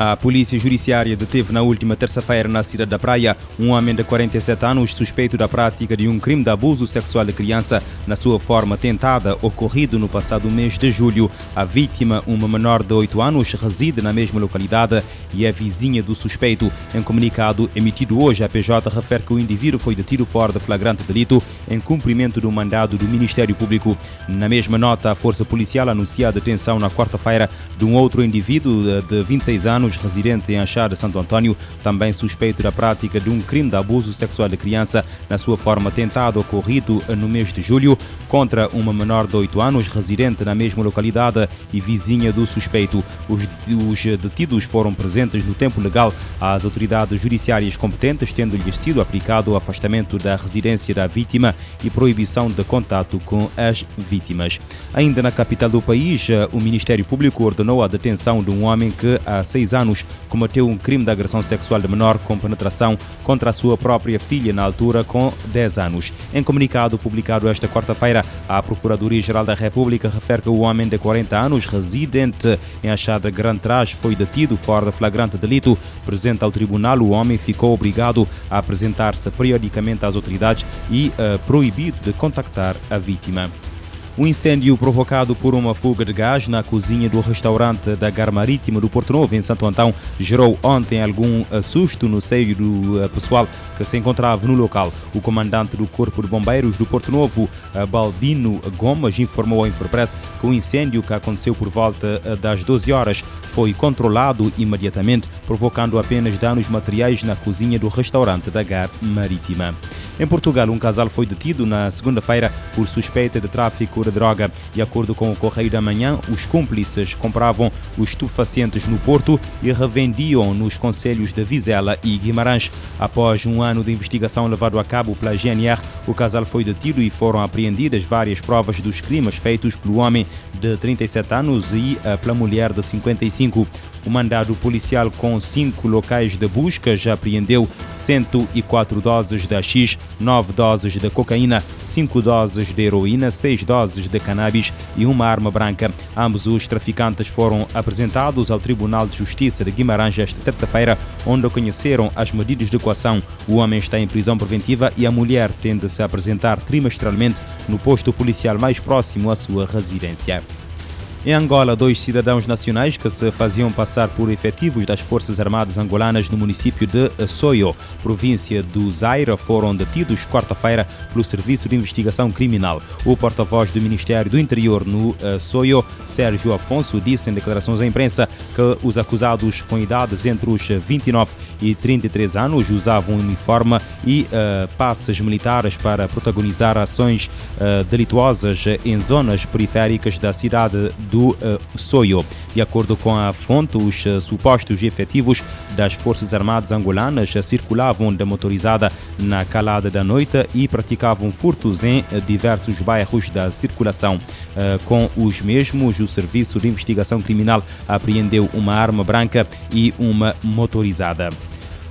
A Polícia Judiciária deteve na última terça-feira na cidade da Praia um homem de 47 anos suspeito da prática de um crime de abuso sexual de criança na sua forma tentada, ocorrido no passado mês de julho. A vítima, uma menor de 8 anos, reside na mesma localidade e é vizinha do suspeito. Em comunicado emitido hoje, a PJ refere que o indivíduo foi detido fora de flagrante delito em cumprimento do mandado do Ministério Público. Na mesma nota, a Força Policial anuncia a detenção na quarta-feira de um outro indivíduo de 26 anos, residente em de Santo Antônio, também suspeito da prática de um crime de abuso sexual de criança na sua forma tentada, ocorrido no mês de julho, contra uma menor de 8 anos, residente na mesma localidade e vizinha do suspeito. Os, os detidos foram presentes no tempo legal às autoridades judiciárias competentes, tendo-lhes sido aplicado o afastamento da residência da vítima e proibição de contato com as vítimas. Ainda na capital do país, o Ministério Público ordenou a detenção de um homem que há seis anos cometeu um crime de agressão sexual de menor com penetração contra a sua própria filha, na altura com 10 anos. Em comunicado publicado esta quarta-feira, a Procuradoria-Geral da República refere que o homem de 40 anos, residente em Achada Grande Trás, foi detido fora de flagrante delito. Presente ao tribunal, o homem ficou obrigado a apresentar-se periodicamente às autoridades e uh, proibido de contactar a vítima. Um incêndio provocado por uma fuga de gás na cozinha do restaurante da Gar Marítima do Porto Novo, em Santo Antão, gerou ontem algum susto no seio do pessoal que se encontrava no local. O comandante do Corpo de Bombeiros do Porto Novo, Balbino Gomes, informou ao Infopress que o incêndio que aconteceu por volta das 12 horas foi controlado imediatamente, provocando apenas danos materiais na cozinha do restaurante da Gar Marítima. Em Portugal, um casal foi detido na segunda-feira por suspeita de tráfico de droga. De acordo com o Correio da Manhã, os cúmplices compravam os estupefacientes no Porto e revendiam nos conselhos de Vizela e Guimarães. Após um ano de investigação levado a cabo pela GNR, o casal foi detido e foram apreendidas várias provas dos crimes feitos pelo homem de 37 anos e pela mulher de 55. O mandado policial com cinco locais de busca já apreendeu 104 doses de X, 9 doses de cocaína, 5 doses de heroína, 6 doses de cannabis e uma arma branca. Ambos os traficantes foram apresentados ao Tribunal de Justiça de Guimarães esta terça-feira, onde conheceram as medidas de coação. O homem está em prisão preventiva e a mulher tende a se apresentar trimestralmente no posto policial mais próximo à sua residência. Em Angola, dois cidadãos nacionais que se faziam passar por efetivos das Forças Armadas angolanas no município de Soio, província do Zaire, foram detidos quarta-feira pelo Serviço de Investigação Criminal. O porta-voz do Ministério do Interior no Soio, Sérgio Afonso, disse em declarações à imprensa que os acusados com idades entre os 29 e 33 anos usavam uniforme e uh, passes militares para protagonizar ações uh, delituosas em zonas periféricas da cidade do uh, Soio. De acordo com a fonte, os uh, supostos efetivos das Forças Armadas angolanas uh, circulavam de motorizada na calada da noite e praticavam furtos em diversos bairros da circulação. com os mesmos, o Serviço de Investigação Criminal apreendeu uma arma branca e uma motorizada.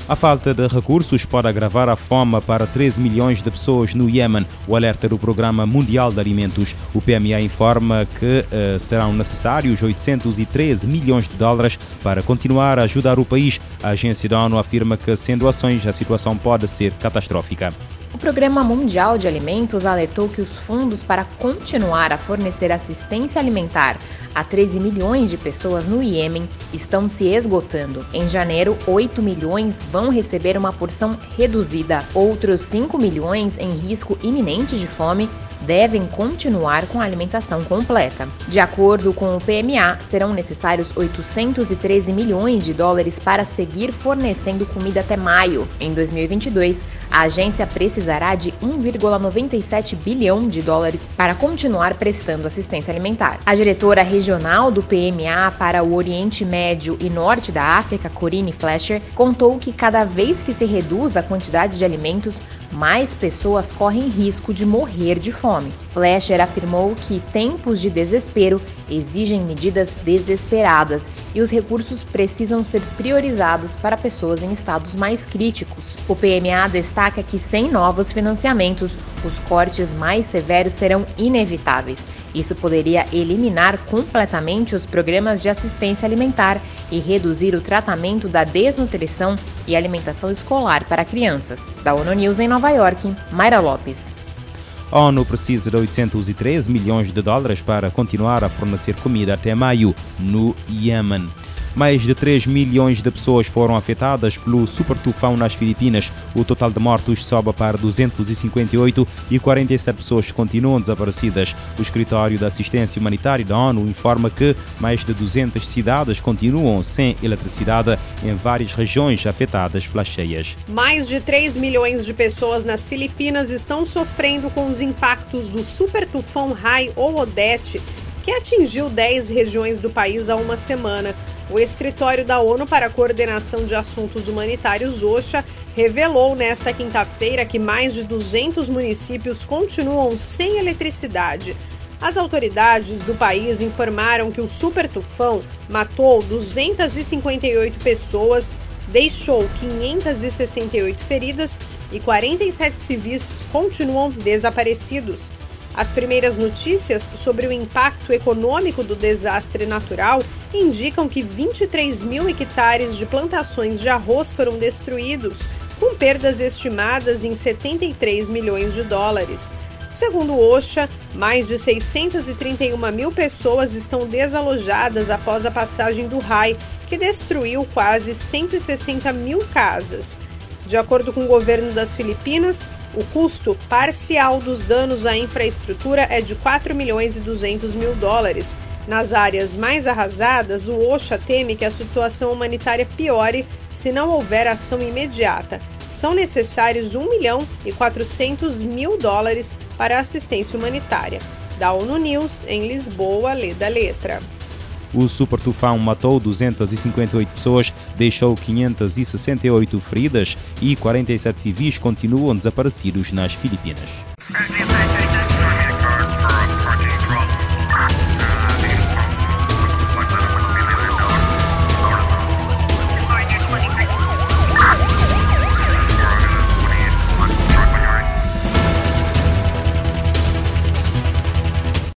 A falta de recursos pode agravar a fome para 13 milhões de pessoas no Iêmen. O alerta do Programa Mundial de Alimentos. O PMA informa que uh, serão necessários 813 milhões de dólares para continuar a ajudar o país. A agência da ONU afirma que, sem doações, a situação pode ser catastrófica. O Programa Mundial de Alimentos alertou que os fundos para continuar a fornecer assistência alimentar a 13 milhões de pessoas no Iêmen estão se esgotando. Em janeiro, 8 milhões vão receber uma porção reduzida. Outros 5 milhões em risco iminente de fome devem continuar com a alimentação completa. De acordo com o PMA, serão necessários 813 milhões de dólares para seguir fornecendo comida até maio. Em 2022, a agência precisará de 1,97 bilhão de dólares para continuar prestando assistência alimentar. A diretora regional do PMA para o Oriente Médio e Norte da África, Corinne Fletcher, contou que cada vez que se reduz a quantidade de alimentos, mais pessoas correm risco de morrer de fome. Fletcher afirmou que tempos de desespero exigem medidas desesperadas e os recursos precisam ser priorizados para pessoas em estados mais críticos. O PMA destaca que, sem novos financiamentos, os cortes mais severos serão inevitáveis. Isso poderia eliminar completamente os programas de assistência alimentar e reduzir o tratamento da desnutrição e alimentação escolar para crianças. Da ONU News em Nova York, Mayra Lopes. A ONU precisa de 813 milhões de dólares para continuar a fornecer comida até maio no Iêmen. Mais de 3 milhões de pessoas foram afetadas pelo super tufão nas Filipinas. O total de mortos sobe para 258 e 47 pessoas continuam desaparecidas. O Escritório da Assistência Humanitária da ONU informa que mais de 200 cidades continuam sem eletricidade em várias regiões afetadas pelas cheias. Mais de 3 milhões de pessoas nas Filipinas estão sofrendo com os impactos do super tufão Rai ou Odete, que atingiu 10 regiões do país há uma semana. O escritório da ONU para a Coordenação de Assuntos Humanitários, OSHA, revelou nesta quinta-feira que mais de 200 municípios continuam sem eletricidade. As autoridades do país informaram que o super tufão matou 258 pessoas, deixou 568 feridas e 47 civis continuam desaparecidos. As primeiras notícias sobre o impacto econômico do desastre natural indicam que 23 mil hectares de plantações de arroz foram destruídos, com perdas estimadas em 73 milhões de dólares. Segundo OSHA, mais de 631 mil pessoas estão desalojadas após a passagem do RAI, que destruiu quase 160 mil casas. De acordo com o governo das Filipinas, o custo parcial dos danos à infraestrutura é de 4 milhões e 200 mil dólares. Nas áreas mais arrasadas, o OSHA teme que a situação humanitária piore se não houver ação imediata. São necessários 1 milhão e 400 mil dólares para assistência humanitária. Da ONU News, em Lisboa, lê da letra. O super tufão matou 258 pessoas, deixou 568 feridas e 47 civis continuam desaparecidos nas Filipinas.